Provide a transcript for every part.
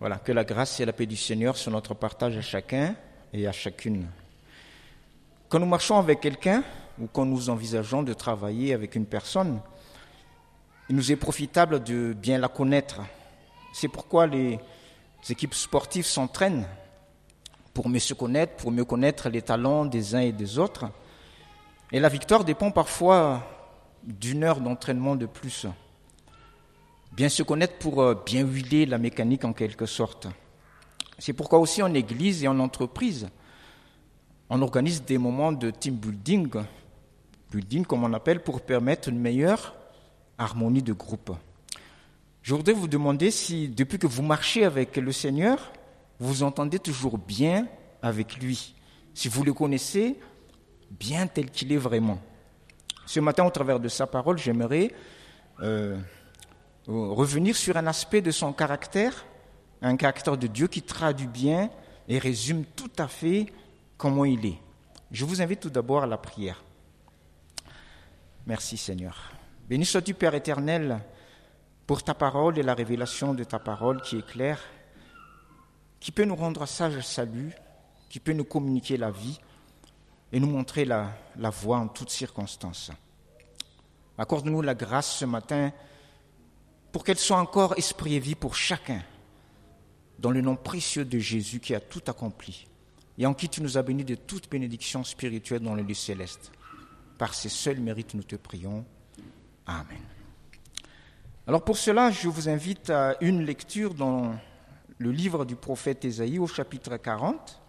Voilà, que la grâce et la paix du Seigneur soient notre partage à chacun et à chacune. Quand nous marchons avec quelqu'un ou quand nous envisageons de travailler avec une personne, il nous est profitable de bien la connaître. C'est pourquoi les équipes sportives s'entraînent pour mieux se connaître, pour mieux connaître les talents des uns et des autres. Et la victoire dépend parfois d'une heure d'entraînement de plus bien se connaître pour euh, bien huiler la mécanique en quelque sorte. C'est pourquoi aussi en église et en entreprise, on organise des moments de team building, building comme on appelle, pour permettre une meilleure harmonie de groupe. Je voudrais vous demander si, depuis que vous marchez avec le Seigneur, vous entendez toujours bien avec lui, si vous le connaissez bien tel qu'il est vraiment. Ce matin, au travers de sa parole, j'aimerais euh, revenir sur un aspect de son caractère, un caractère de Dieu qui traduit bien et résume tout à fait comment il est. Je vous invite tout d'abord à la prière. Merci Seigneur. Béni sois-tu Père éternel pour ta parole et la révélation de ta parole qui est claire, qui peut nous rendre sage salut, qui peut nous communiquer la vie et nous montrer la, la voie en toutes circonstances. Accorde-nous la grâce ce matin pour qu'elle soit encore esprit et vie pour chacun, dans le nom précieux de Jésus qui a tout accompli et en qui tu nous as bénis de toute bénédiction spirituelle dans le lieu céleste. Par ses seuls mérites, nous te prions. Amen. Alors pour cela, je vous invite à une lecture dans le livre du prophète Ésaïe au chapitre 40.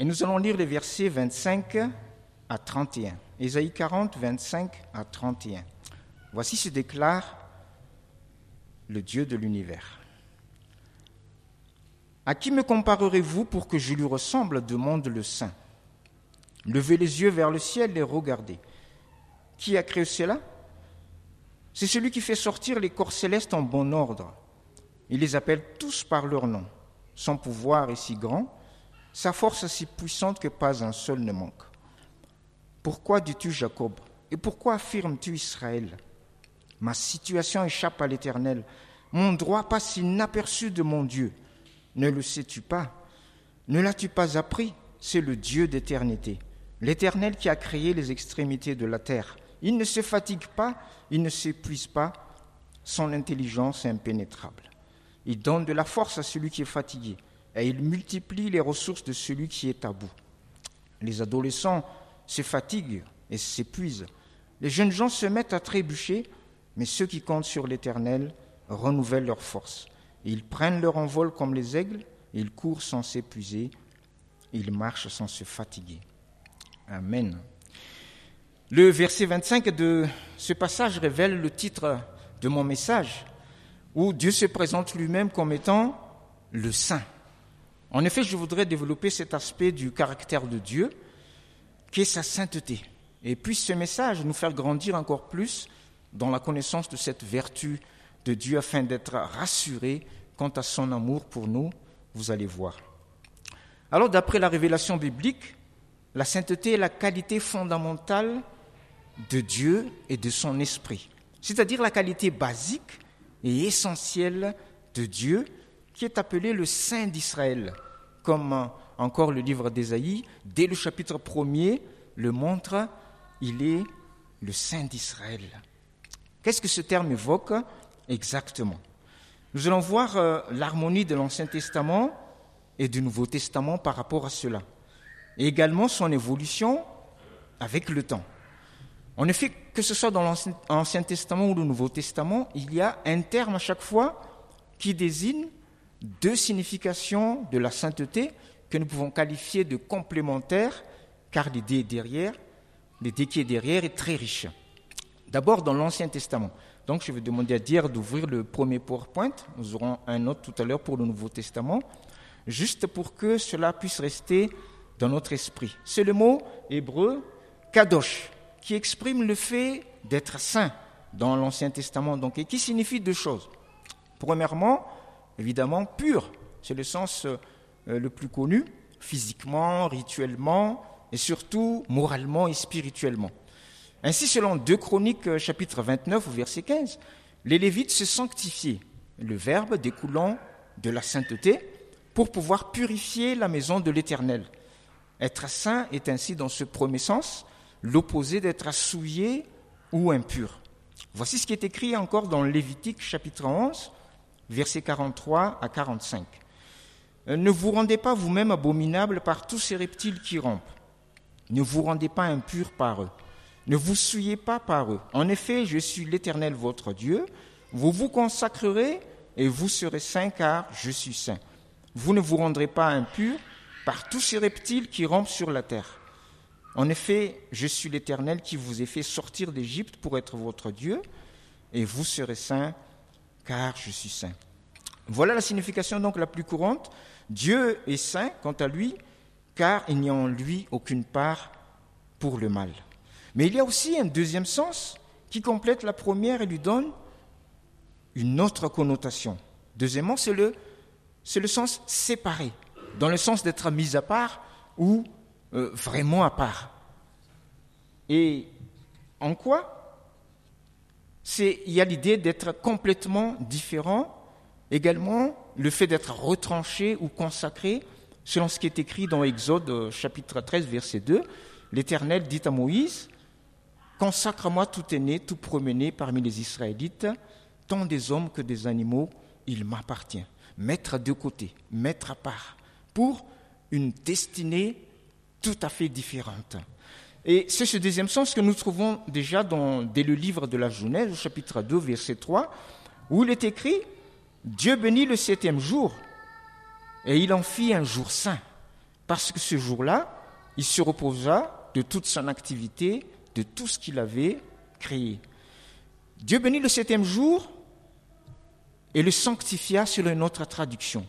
Et nous allons lire les versets 25 à 31. Ésaïe 40, 25 à 31. Voici se déclare le Dieu de l'univers. À qui me comparerez-vous pour que je lui ressemble demande le Saint? Levez les yeux vers le ciel et regardez. Qui a créé cela? C'est celui qui fait sortir les corps célestes en bon ordre. Il les appelle tous par leur nom. Son pouvoir est si grand, sa force si puissante que pas un seul ne manque. Pourquoi dis-tu Jacob? Et pourquoi affirmes-tu Israël? Ma situation échappe à l'Éternel. Mon droit passe inaperçu de mon Dieu. Ne le sais-tu pas? Ne l'as-tu pas appris? C'est le Dieu d'éternité, l'Éternel qui a créé les extrémités de la terre. Il ne se fatigue pas, il ne s'épuise pas, son intelligence est impénétrable. Il donne de la force à celui qui est fatigué, et il multiplie les ressources de celui qui est à bout. Les adolescents se fatiguent et s'épuisent. Les jeunes gens se mettent à trébucher, mais ceux qui comptent sur l'Éternel renouvellent leur force. Ils prennent leur envol comme les aigles, ils courent sans s'épuiser, ils marchent sans se fatiguer. Amen. Le verset 25 de ce passage révèle le titre de mon message, où Dieu se présente lui-même comme étant le Saint. En effet, je voudrais développer cet aspect du caractère de Dieu, qui est sa sainteté. Et puis ce message nous faire grandir encore plus dans la connaissance de cette vertu de Dieu afin d'être rassuré quant à son amour pour nous, vous allez voir. Alors d'après la révélation biblique, la sainteté est la qualité fondamentale de Dieu et de son esprit, c'est-à-dire la qualité basique et essentielle de Dieu qui est appelé le Saint d'Israël, comme encore le livre d'Ésaïe, dès le chapitre 1er, le montre, il est le Saint d'Israël. Qu'est-ce que ce terme évoque? Exactement Nous allons voir euh, l'harmonie de l'Ancien Testament et du Nouveau Testament par rapport à cela, et également son évolution avec le temps. En effet, que ce soit dans l'Ancien Testament ou le Nouveau Testament, il y a un terme à chaque fois qui désigne deux significations de la sainteté que nous pouvons qualifier de complémentaires, car l'idée derrière, l'idée qui est derrière est très riche. D'abord dans l'Ancien Testament. Donc je vais demander à Dire d'ouvrir le premier PowerPoint. Nous aurons un autre tout à l'heure pour le Nouveau Testament, juste pour que cela puisse rester dans notre esprit. C'est le mot hébreu kadosh, qui exprime le fait d'être saint dans l'Ancien Testament, donc, et qui signifie deux choses. Premièrement, évidemment, pur, c'est le sens euh, le plus connu, physiquement, rituellement, et surtout moralement et spirituellement. Ainsi, selon 2 Chroniques euh, chapitre 29 verset 15, les Lévites se sanctifiaient le Verbe découlant de la sainteté, pour pouvoir purifier la maison de l'Éternel. Être saint est ainsi, dans ce premier sens, l'opposé d'être souillé ou impur. Voici ce qui est écrit encore dans Lévitique chapitre 11, versets 43 à 45. Ne vous rendez pas vous-même abominable par tous ces reptiles qui rampent. Ne vous rendez pas impur par eux. Ne vous souillez pas par eux. En effet, je suis l'Éternel votre Dieu. Vous vous consacrerez et vous serez saints car je suis saint. Vous ne vous rendrez pas impur par tous ces reptiles qui rampent sur la terre. En effet, je suis l'Éternel qui vous ai fait sortir d'Égypte pour être votre Dieu, et vous serez saints car je suis saint. Voilà la signification donc la plus courante. Dieu est saint quant à lui, car il n'y a en lui aucune part pour le mal. Mais il y a aussi un deuxième sens qui complète la première et lui donne une autre connotation. Deuxièmement, c'est le, c'est le sens séparé, dans le sens d'être mis à part ou euh, vraiment à part. Et en quoi c'est, Il y a l'idée d'être complètement différent, également le fait d'être retranché ou consacré, selon ce qui est écrit dans Exode euh, chapitre 13, verset 2. L'Éternel dit à Moïse, Consacre-moi tout aîné, tout promené parmi les Israélites, tant des hommes que des animaux, il m'appartient. Mettre de côté, mettre à part, pour une destinée tout à fait différente. Et c'est ce deuxième sens que nous trouvons déjà dans, dès le livre de la Genèse, au chapitre 2, verset 3, où il est écrit Dieu bénit le septième jour, et il en fit un jour saint, parce que ce jour-là, il se reposa de toute son activité, de tout ce qu'il avait créé. Dieu bénit le septième jour et le sanctifia sur une autre traduction.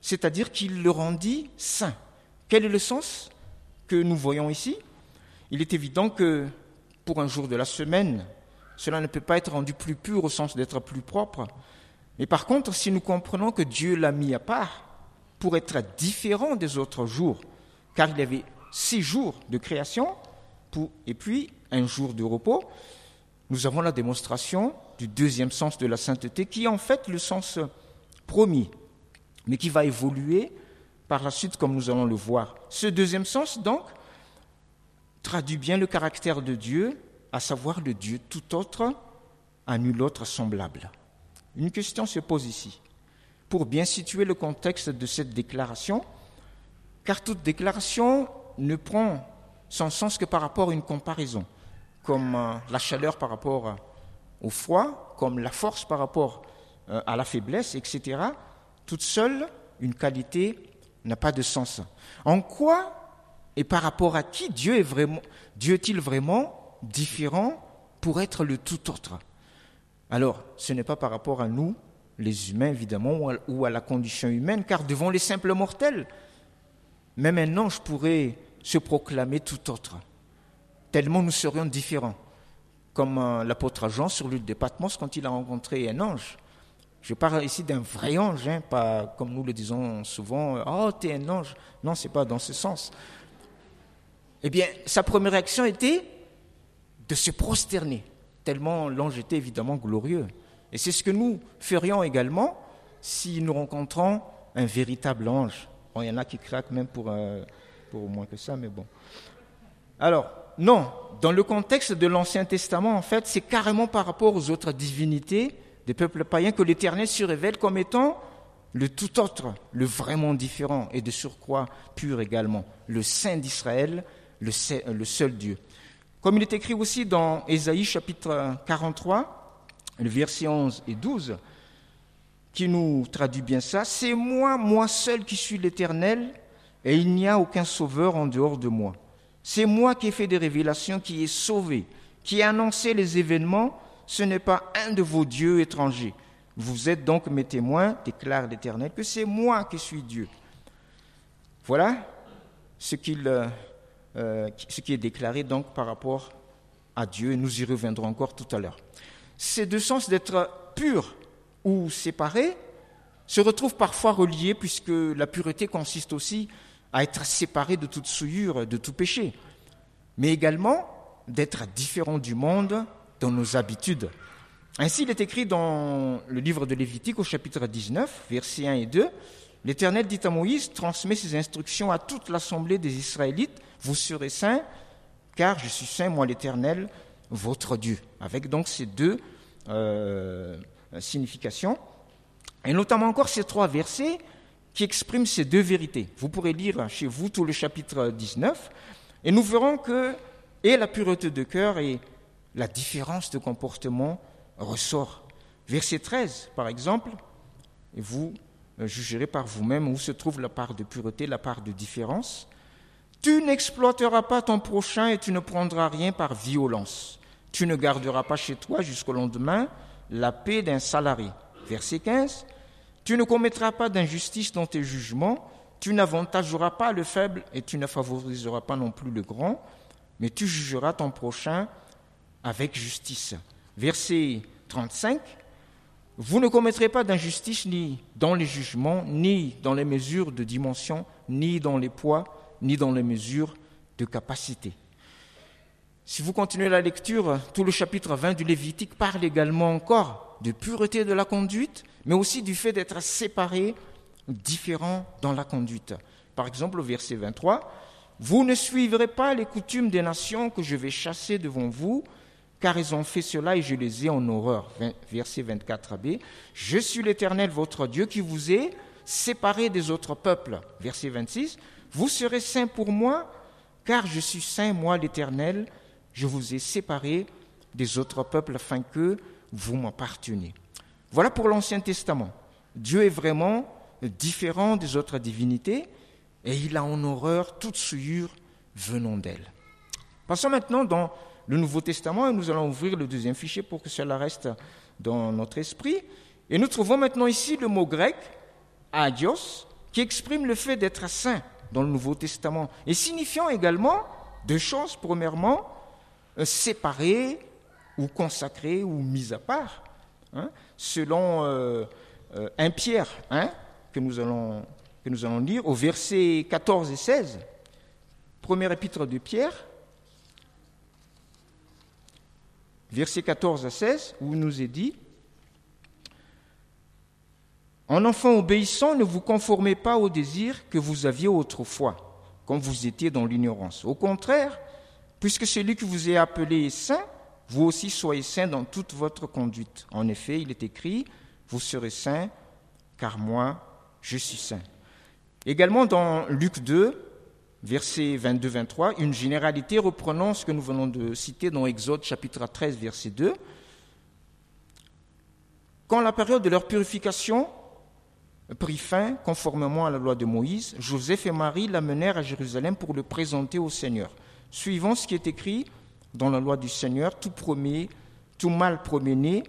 C'est-à-dire qu'il le rendit saint. Quel est le sens que nous voyons ici? Il est évident que pour un jour de la semaine, cela ne peut pas être rendu plus pur au sens d'être plus propre. Mais par contre, si nous comprenons que Dieu l'a mis à part pour être différent des autres jours, car il y avait six jours de création et puis un jour de repos, nous avons la démonstration du deuxième sens de la sainteté, qui est en fait le sens promis, mais qui va évoluer par la suite, comme nous allons le voir. Ce deuxième sens, donc, traduit bien le caractère de Dieu, à savoir le Dieu tout autre, à nul autre semblable. Une question se pose ici. Pour bien situer le contexte de cette déclaration, car toute déclaration ne prend son sens que par rapport à une comparaison comme euh, la chaleur par rapport au froid, comme la force par rapport euh, à la faiblesse, etc., toute seule, une qualité n'a pas de sens. En quoi et par rapport à qui Dieu est vraiment, Dieu est-il vraiment différent pour être le tout autre? Alors, ce n'est pas par rapport à nous, les humains évidemment, ou à la condition humaine, car devant les simples mortels, même un ange pourrait se proclamer tout autre tellement nous serions différents. Comme euh, l'apôtre Jean sur l'île de Patmos quand il a rencontré un ange. Je parle ici d'un vrai ange, hein, pas comme nous le disons souvent, oh, t'es un ange. Non, c'est pas dans ce sens. Eh bien, sa première réaction était de se prosterner, tellement l'ange était évidemment glorieux. Et c'est ce que nous ferions également si nous rencontrons un véritable ange. Bon, il y en a qui craquent même pour, euh, pour moins que ça, mais bon. Alors, non, dans le contexte de l'Ancien Testament, en fait, c'est carrément par rapport aux autres divinités des peuples païens que l'Éternel se révèle comme étant le tout autre, le vraiment différent et de surcroît pur également, le Saint d'Israël, le, seul Dieu. Comme il est écrit aussi dans Ésaïe chapitre 43, le verset 11 et 12, qui nous traduit bien ça, c'est moi, moi seul qui suis l'Éternel, et il n'y a aucun sauveur en dehors de moi. C'est moi qui ai fait des révélations, qui ai sauvé, qui ai annoncé les événements. Ce n'est pas un de vos dieux étrangers. Vous êtes donc mes témoins, déclare l'Éternel, que c'est moi qui suis Dieu. Voilà ce, euh, euh, qui est déclaré donc par rapport à Dieu, et nous y reviendrons encore tout à l'heure. Ces deux sens d'être pur ou séparé se retrouvent parfois reliés, puisque la pureté consiste aussi à être séparé de toute souillure, de tout péché, mais également d'être différent du monde dans nos habitudes. Ainsi, il est écrit dans le livre de Lévitique au chapitre 19, versets 1 et 2, L'Éternel dit à Moïse, transmet ses instructions à toute l'assemblée des Israélites, vous serez saints, car je suis saint, moi l'Éternel, votre Dieu. Avec donc ces deux euh, significations, et notamment encore ces trois versets qui expriment ces deux vérités. Vous pourrez lire chez vous tout le chapitre 19, et nous verrons que et la pureté de cœur et la différence de comportement ressort. Verset 13, par exemple, et vous euh, jugerez par vous-même où se trouve la part de pureté, la part de différence. Tu n'exploiteras pas ton prochain et tu ne prendras rien par violence. Tu ne garderas pas chez toi jusqu'au lendemain la paix d'un salarié. Verset 15. Tu ne commettras pas d'injustice dans tes jugements. Tu n'avantageras pas le faible et tu ne favoriseras pas non plus le grand, mais tu jugeras ton prochain avec justice. Verset 35. Vous ne commettrez pas d'injustice ni dans les jugements, ni dans les mesures de dimension, ni dans les poids, ni dans les mesures de capacité. Si vous continuez la lecture, tout le chapitre 20 du Lévitique parle également encore de pureté de la conduite, mais aussi du fait d'être séparé, différent dans la conduite. Par exemple, au verset 23, Vous ne suivrez pas les coutumes des nations que je vais chasser devant vous, car ils ont fait cela et je les ai en horreur. Verset 24b. Je suis l'Éternel, votre Dieu, qui vous est séparé des autres peuples. Verset 26. Vous serez saints pour moi, car je suis saint, moi l'Éternel. Je vous ai séparé des autres peuples afin que vous m'apparteniez. Voilà pour l'Ancien Testament. Dieu est vraiment différent des autres divinités et il a en horreur toute souillure venant d'elle. Passons maintenant dans le Nouveau Testament et nous allons ouvrir le deuxième fichier pour que cela reste dans notre esprit. Et nous trouvons maintenant ici le mot grec adios qui exprime le fait d'être saint dans le Nouveau Testament et signifiant également deux choses. Premièrement, euh, séparé ou consacré ou mis à part, hein, selon euh, euh, un Pierre hein, que, nous allons, que nous allons lire au verset 14 et 16, premier épître de Pierre, verset 14 à 16, où il nous est dit En enfant obéissant, ne vous conformez pas aux désirs que vous aviez autrefois, quand vous étiez dans l'ignorance. Au contraire, puisque celui qui vous est appelé saint, vous aussi soyez saints dans toute votre conduite. En effet, il est écrit Vous serez saints, car moi, je suis saint. Également dans Luc 2, verset 22-23, une généralité reprenant ce que nous venons de citer dans Exode chapitre 13, verset 2. Quand la période de leur purification prit fin, conformément à la loi de Moïse, Joseph et Marie l'amenèrent à Jérusalem pour le présenter au Seigneur. Suivant ce qui est écrit dans la loi du Seigneur, tout premier, tout mal premier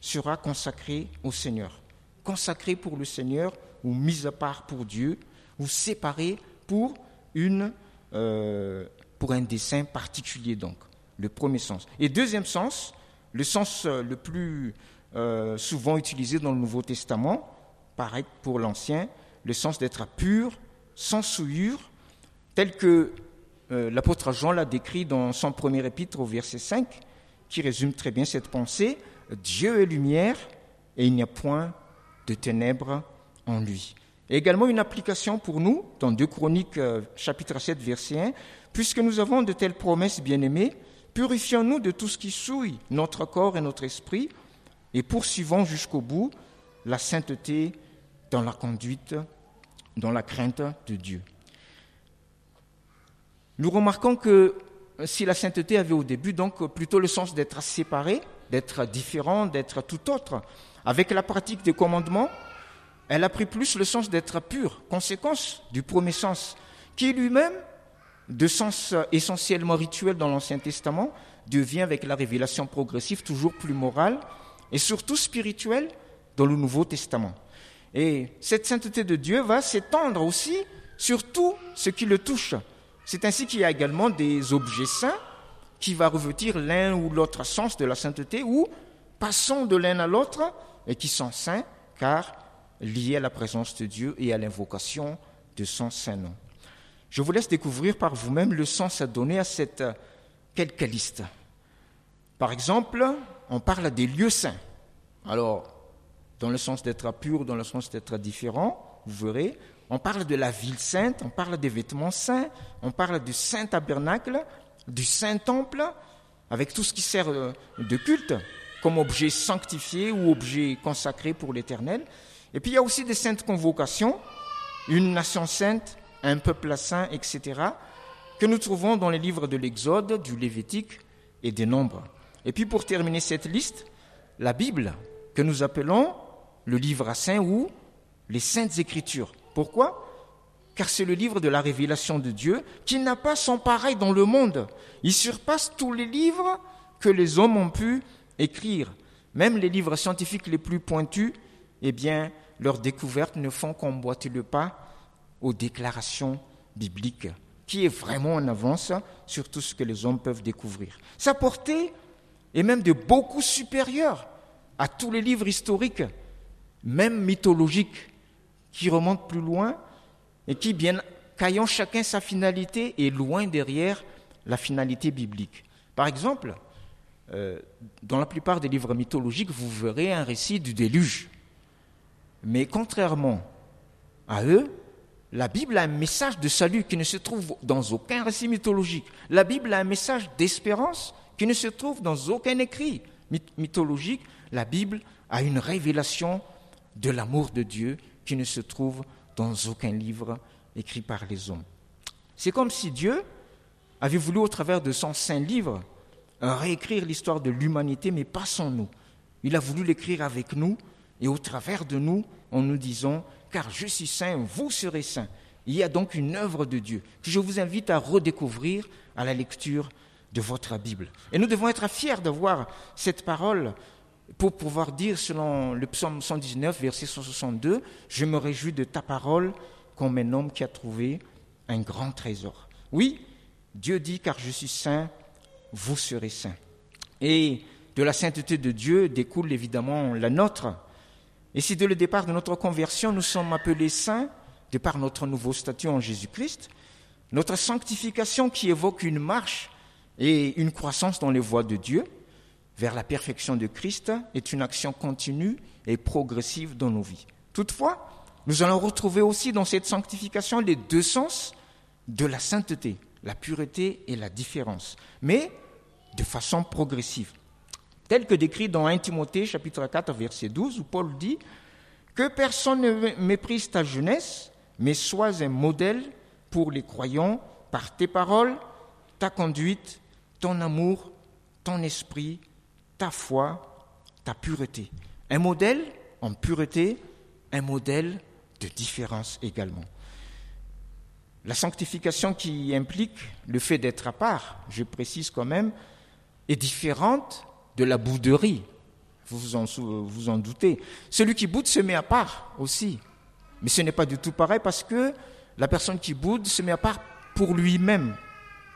sera consacré au Seigneur. Consacré pour le Seigneur ou mis à part pour Dieu ou séparé pour une, euh, pour un dessin particulier, donc, le premier sens. Et deuxième sens, le sens euh, le plus euh, souvent utilisé dans le Nouveau Testament, pareil pour l'Ancien, le sens d'être pur, sans souillure, tel que l'apôtre Jean l'a décrit dans son premier épître au verset 5, qui résume très bien cette pensée. Dieu est lumière et il n'y a point de ténèbres en lui également une application pour nous dans 2 Chroniques euh, chapitre 7 verset 1. Puisque nous avons de telles promesses bien-aimées, purifions-nous de tout ce qui souille notre corps et notre esprit et poursuivons jusqu'au bout la sainteté dans la conduite, dans la crainte de Dieu. Nous remarquons que si la sainteté avait au début donc plutôt le sens d'être séparé, d'être différent, d'être tout autre, avec la pratique des commandements, elle a pris plus le sens d'être pure, conséquence du premier sens, qui lui-même, de sens essentiellement rituel dans l'Ancien Testament, devient avec la révélation progressive toujours plus morale et surtout spirituelle dans le Nouveau Testament. Et cette sainteté de Dieu va s'étendre aussi sur tout ce qui le touche. C'est ainsi qu'il y a également des objets saints qui vont revêtir l'un ou l'autre sens de la sainteté ou passant de l'un à l'autre et qui sont saints car lié à la présence de Dieu et à l'invocation de son saint nom. Je vous laisse découvrir par vous-même le sens à donner à cette quelques liste. Par exemple, on parle des lieux saints. Alors, dans le sens d'être pur, dans le sens d'être différent, vous verrez, on parle de la ville sainte, on parle des vêtements saints, on parle du saint tabernacle, du saint temple, avec tout ce qui sert de culte, comme objet sanctifié ou objet consacré pour l'éternel. Et puis il y a aussi des saintes convocations, une nation sainte, un peuple saint, etc., que nous trouvons dans les livres de l'Exode, du Lévitique et des Nombres. Et puis pour terminer cette liste, la Bible, que nous appelons le livre saint ou les saintes écritures. Pourquoi? Car c'est le livre de la révélation de Dieu qui n'a pas son pareil dans le monde. Il surpasse tous les livres que les hommes ont pu écrire. Même les livres scientifiques les plus pointus, eh bien, leurs découvertes ne font qu'emboîter le pas aux déclarations bibliques, qui est vraiment en avance sur tout ce que les hommes peuvent découvrir. Sa portée est même de beaucoup supérieure à tous les livres historiques, même mythologiques, qui remontent plus loin et qui, bien qu'ayant chacun sa finalité, est loin derrière la finalité biblique. Par exemple, euh, dans la plupart des livres mythologiques, vous verrez un récit du déluge. Mais contrairement à eux, la Bible a un message de salut qui ne se trouve dans aucun récit mythologique. La Bible a un message d'espérance qui ne se trouve dans aucun écrit mythologique. La Bible a une révélation de l'amour de Dieu qui ne se trouve dans aucun livre écrit par les hommes. C'est comme si Dieu avait voulu, au travers de son saint livre, réécrire l'histoire de l'humanité, mais pas sans nous. Il a voulu l'écrire avec nous et au travers de nous, en nous disant, car je suis saint, vous serez saints. Il y a donc une œuvre de Dieu que je vous invite à redécouvrir à la lecture de votre Bible. Et nous devons être fiers d'avoir cette parole pour pouvoir dire, selon le psaume 119, verset 162, Je me réjouis de ta parole comme un homme qui a trouvé un grand trésor. Oui, Dieu dit, car je suis saint, vous serez saints. Et de la sainteté de Dieu découle évidemment la nôtre. Et si dès le départ de notre conversion, nous sommes appelés saints, de par notre nouveau statut en Jésus-Christ, notre sanctification qui évoque une marche et une croissance dans les voies de Dieu vers la perfection de Christ est une action continue et progressive dans nos vies. Toutefois, nous allons retrouver aussi dans cette sanctification les deux sens de la sainteté, la pureté et la différence, mais de façon progressive tel que décrit dans 1 Timothée chapitre 4 verset 12 où Paul dit que personne ne méprise ta jeunesse, mais sois un modèle pour les croyants par tes paroles, ta conduite, ton amour, ton esprit, ta foi, ta pureté. Un modèle en pureté, un modèle de différence également. La sanctification qui implique le fait d'être à part, je précise quand même, est différente de la bouderie. Vous vous en, doutez. Celui qui boude se met à part aussi. Mais ce n'est pas du tout pareil parce que la personne qui boude se met à part pour lui-même,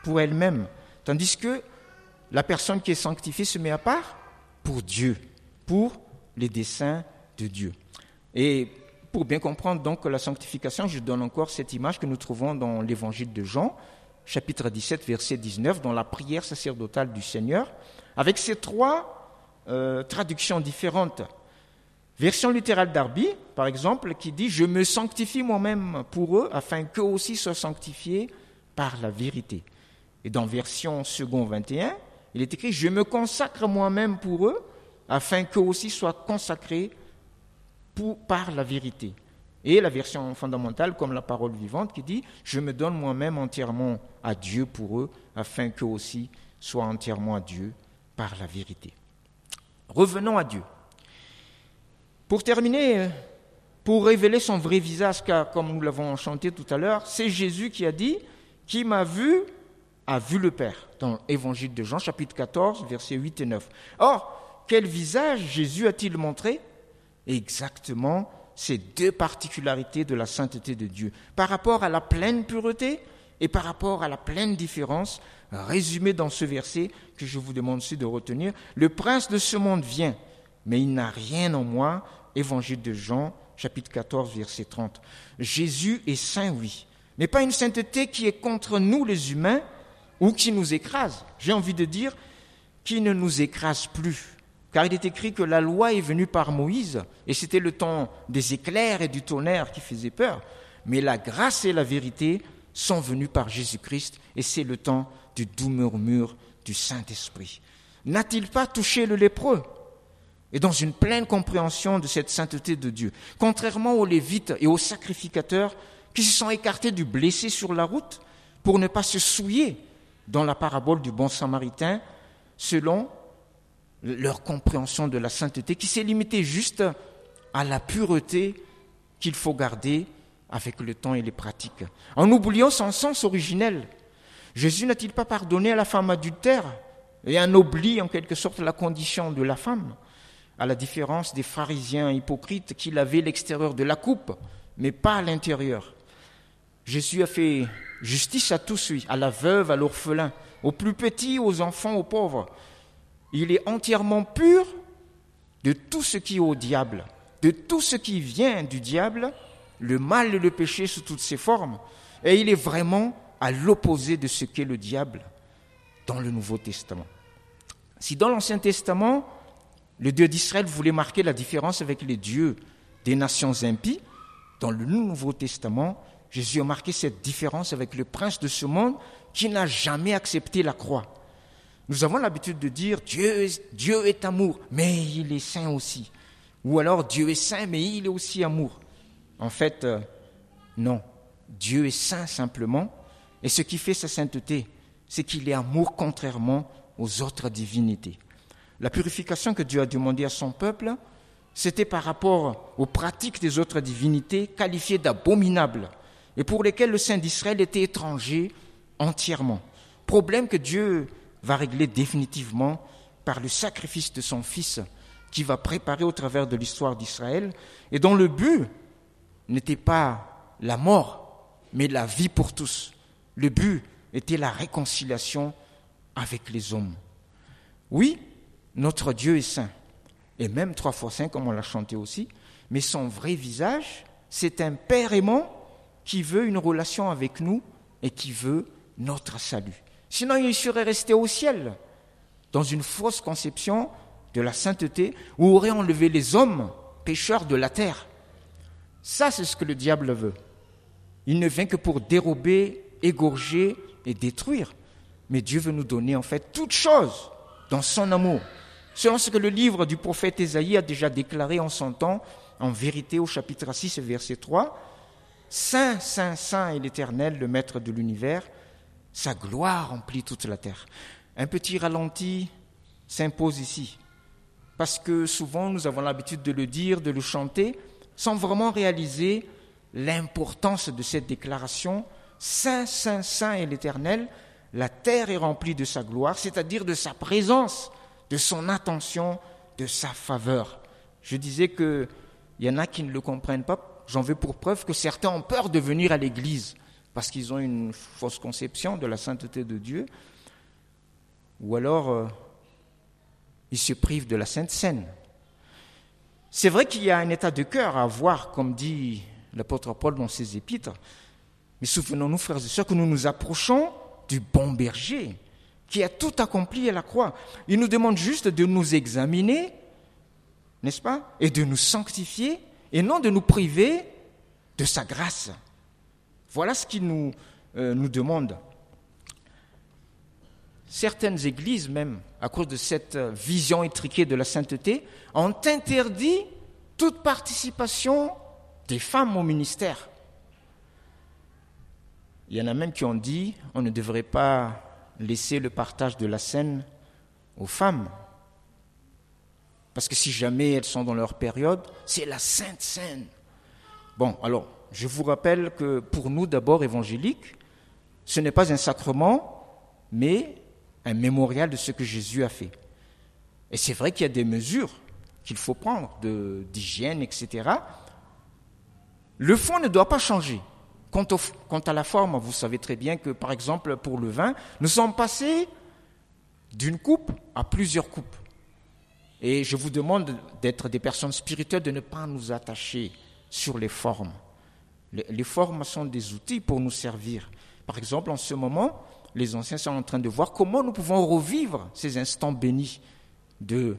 pour elle-même. Tandis que la personne qui est sanctifiée se met à part pour Dieu, pour les desseins de Dieu. Et pour bien comprendre donc la sanctification, je donne encore cette image que nous trouvons dans l'évangile de Jean, chapitre 17, verset 19, dans la prière sacerdotale du Seigneur avec ces trois euh, traductions différentes. Version littérale d'Arby, par exemple, qui dit Je me sanctifie moi-même pour eux, afin qu'eux aussi soient sanctifiés par la vérité. Et dans version second 21, il est écrit Je me consacre moi-même pour eux, afin qu'eux aussi soient consacrés par la vérité. Et la version fondamentale, comme la parole vivante, qui dit Je me donne moi-même entièrement à Dieu pour eux, afin qu'eux aussi soient entièrement à Dieu par la vérité. Revenons à Dieu. Pour terminer, pour révéler son vrai visage, car comme nous l'avons chanté tout à l'heure, c'est Jésus qui a dit, qui m'a vu, a vu le Père, dans l'évangile de Jean chapitre 14, versets 8 et 9. Or, quel visage Jésus a-t-il montré? Exactement ces deux particularités de la sainteté de Dieu, par rapport à la pleine pureté et par rapport à la pleine différence résumée dans ce verset que je vous demande aussi de retenir. Le prince de ce monde vient, mais il n'a rien en moi. Évangile de Jean, chapitre 14, verset 30. Jésus est saint, oui, mais pas une sainteté qui est contre nous les humains ou qui nous écrase. J'ai envie de dire qui ne nous écrase plus, car il est écrit que la loi est venue par Moïse, et c'était le temps des éclairs et du tonnerre qui faisait peur, mais la grâce et la vérité sont venues par Jésus-Christ, et c'est le temps du doux murmure du Saint-Esprit. N'a-t-il pas touché le lépreux? Et dans une pleine compréhension de cette sainteté de Dieu, contrairement aux Lévites et aux sacrificateurs qui se sont écartés du blessé sur la route pour ne pas se souiller dans la parabole du bon samaritain, selon leur compréhension de la sainteté, qui s'est limitée juste à la pureté qu'il faut garder avec le temps et les pratiques. En oubliant son sens originel, Jésus n'a-t-il pas pardonné à la femme adultère et en oublie en quelque sorte la condition de la femme, à la différence des pharisiens hypocrites qui lavaient l'extérieur de la coupe, mais pas l'intérieur? Jésus a fait justice à tous, à la veuve, à l'orphelin, aux plus petits, aux enfants, aux pauvres. Il est entièrement pur de tout ce qui est au diable, de tout ce qui vient du diable, le mal et le péché sous toutes ses formes. Et il est vraiment à l'opposé de ce qu'est le diable dans le Nouveau Testament. Si dans l'Ancien Testament, le Dieu d'Israël voulait marquer la différence avec les dieux des nations impies, dans le Nouveau Testament, Jésus a marqué cette différence avec le prince de ce monde qui n'a jamais accepté la croix. Nous avons l'habitude de dire Dieu, est amour, mais il est saint aussi. Ou alors Dieu est saint, mais il est aussi amour. En fait, euh, non. Dieu est saint simplement, et ce qui fait sa sainteté, c'est qu'il est amour contrairement aux autres divinités. La purification que Dieu a demandé à son peuple, c'était par rapport aux pratiques des autres divinités qualifiées d'abominables et pour lesquelles le Saint d'Israël était étranger entièrement. Problème que Dieu va régler définitivement par le sacrifice de son Fils qui va préparer au travers de l'histoire d'Israël et dont le but n'était pas la mort, mais la vie pour tous. Le but était la réconciliation avec les hommes. Oui, notre Dieu est saint, et même trois fois saint, comme on l'a chanté aussi, mais son vrai visage, c'est un Père aimant qui veut une relation avec nous et qui veut notre salut. Sinon, il serait resté au ciel, dans une fausse conception de la sainteté, où aurait enlevé les hommes pécheurs de la terre. Ça, c'est ce que le diable veut. Il ne vient que pour dérober, égorger et détruire. Mais Dieu veut nous donner en fait toute chose dans son amour. Selon ce que le livre du prophète Ésaïe a déjà déclaré en son temps, en vérité au chapitre 6 verset 3, Saint, Saint, Saint est l'Éternel, le Maître de l'univers, sa gloire remplit toute la terre. Un petit ralenti s'impose ici, parce que souvent nous avons l'habitude de le dire, de le chanter, sans vraiment réaliser l'importance de cette déclaration Saint, Saint, Saint est l'Éternel, la terre est remplie de sa gloire, c'est-à-dire de sa présence, de son attention, de sa faveur. Je disais qu'il y en a qui ne le comprennent pas. J'en veux pour preuve que certains ont peur de venir à l'église parce qu'ils ont une fausse conception de la sainteté de Dieu, ou alors euh, ils se privent de la Sainte Seine. C'est vrai qu'il y a un état de cœur à avoir, comme dit l'apôtre Paul dans ses épîtres, mais souvenons-nous, frères et sœurs, que nous nous approchons du bon berger qui a tout accompli à la croix. Il nous demande juste de nous examiner, n'est-ce pas, et de nous sanctifier, et non de nous priver de sa grâce. Voilà ce qu'il nous, euh, nous demande. Certaines églises, même, à cause de cette vision étriquée de la sainteté, ont interdit toute participation des femmes au ministère. Il y en a même qui ont dit on ne devrait pas laisser le partage de la scène aux femmes. Parce que si jamais elles sont dans leur période, c'est la sainte scène. Bon, alors, je vous rappelle que pour nous, d'abord évangéliques, ce n'est pas un sacrement, mais un mémorial de ce que Jésus a fait. Et c'est vrai qu'il y a des mesures qu'il faut prendre, d'hygiène, etc. Le fond ne doit pas changer. Quant, à la forme, vous savez très bien que, par exemple, pour le vin, nous sommes passés d'une coupe à plusieurs coupes. Et je vous demande d'être des personnes spirituelles, de ne pas nous attacher sur les formes. Les, formes sont des outils pour nous servir. Par exemple, en ce moment, les anciens sont en train de voir comment nous pouvons revivre ces instants bénis euh,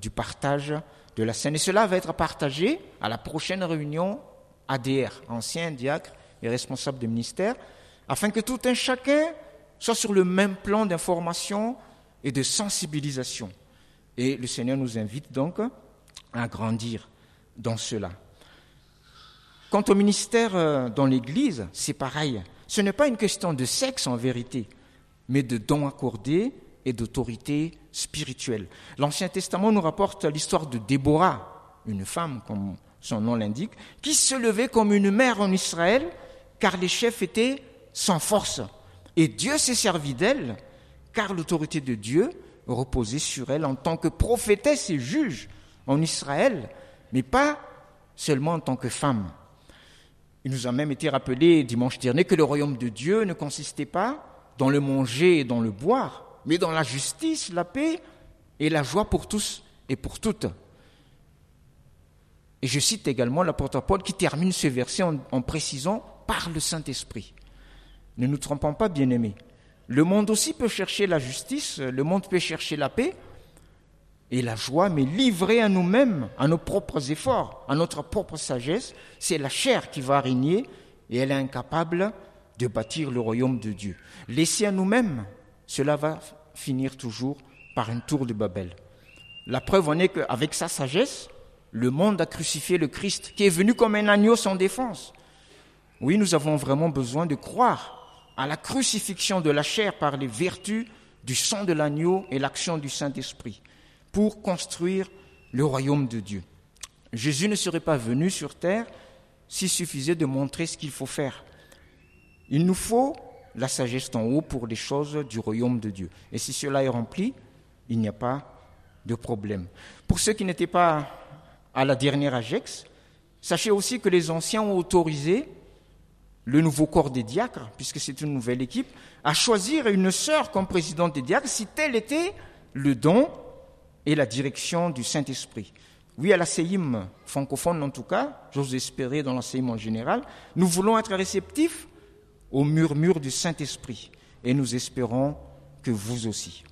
du partage de la scène. Et cela va être partagé à la prochaine réunion ADR, ancien diacre et responsable de ministère, afin que tout un chacun soit sur le même plan d'information et de sensibilisation. Et le Seigneur nous invite donc à grandir dans cela. Quant au ministère euh, dans l'Église, c'est pareil. Ce n'est pas une question de sexe en vérité, mais de dons accordés et d'autorité spirituelle. L'Ancien Testament nous rapporte l'histoire de Déborah, une femme, comme son nom l'indique, qui se levait comme une mère en Israël, car les chefs étaient sans force. Et Dieu s'est servi d'elle, car l'autorité de Dieu reposait sur elle en tant que prophétesse et juge en Israël, mais pas seulement en tant que femme. Il nous a même été rappelé dimanche dernier que le royaume de Dieu ne consistait pas dans le manger et dans le boire, mais dans la justice, la paix et la joie pour tous et pour toutes. Et je cite également l'apôtre Paul qui termine ce verset en, en précisant par le Saint-Esprit. Ne nous trompons pas, bien-aimés. Le monde aussi peut chercher la justice, le monde peut chercher la paix et la joie, mais livré à nous-mêmes, à nos propres efforts, à notre propre sagesse, c'est la chair qui va régner et elle est incapable de bâtir le royaume de Dieu. Laissé à nous-mêmes, cela va finir toujours par une tour de Babel. La preuve en est qu'avec sa sagesse, le monde a crucifié le Christ, qui est venu comme un agneau sans défense. Oui, nous avons vraiment besoin de croire à la crucifixion de la chair par les vertus du sang de l'agneau et l'action du Saint-Esprit pour construire le royaume de Dieu. Jésus ne serait pas venu sur terre s'il suffisait de montrer ce qu'il faut faire. Il nous faut la sagesse d'en haut pour les choses du royaume de Dieu. Et si cela est rempli, il n'y a pas de problème. Pour ceux qui n'étaient pas à la dernière AGEX, sachez aussi que les anciens ont autorisé le nouveau corps des diacres, puisque c'est une nouvelle équipe, à choisir une sœur comme présidente des diacres si tel était le don et la direction du Saint-Esprit. Oui, à la CEIM francophone en tout cas, j'ose espérer dans l'enseignement général, nous voulons être réceptifs au murmure du Saint-Esprit et nous espérons que vous aussi.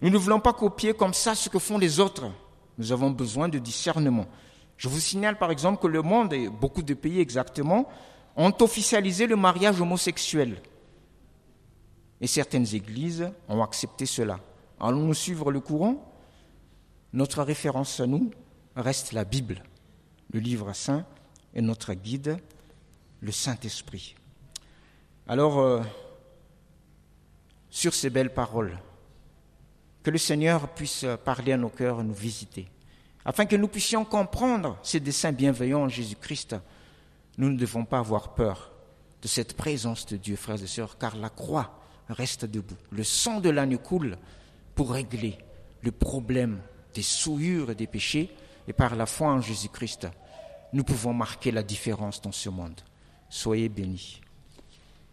Nous ne voulons pas copier comme ça ce que font les autres. Nous avons besoin de discernement. Je vous signale par exemple que le monde, et beaucoup de pays exactement, ont officialisé le mariage homosexuel. Et certaines églises ont accepté cela. Allons-nous suivre le courant? Notre référence à nous reste la Bible, le livre saint, et notre guide, le Saint-Esprit. Alors, euh, sur ces belles paroles, que le Seigneur puisse parler à nos cœurs, nous visiter, afin que nous puissions comprendre ces desseins bienveillants en Jésus-Christ nous ne devons pas avoir peur de cette présence de Dieu, frères et sœurs, car la croix reste debout. Le sang de l'agneau coule pour régler le problème des souillures et des péchés, et par la foi en Jésus-Christ, nous pouvons marquer la différence dans ce monde. Soyez bénis.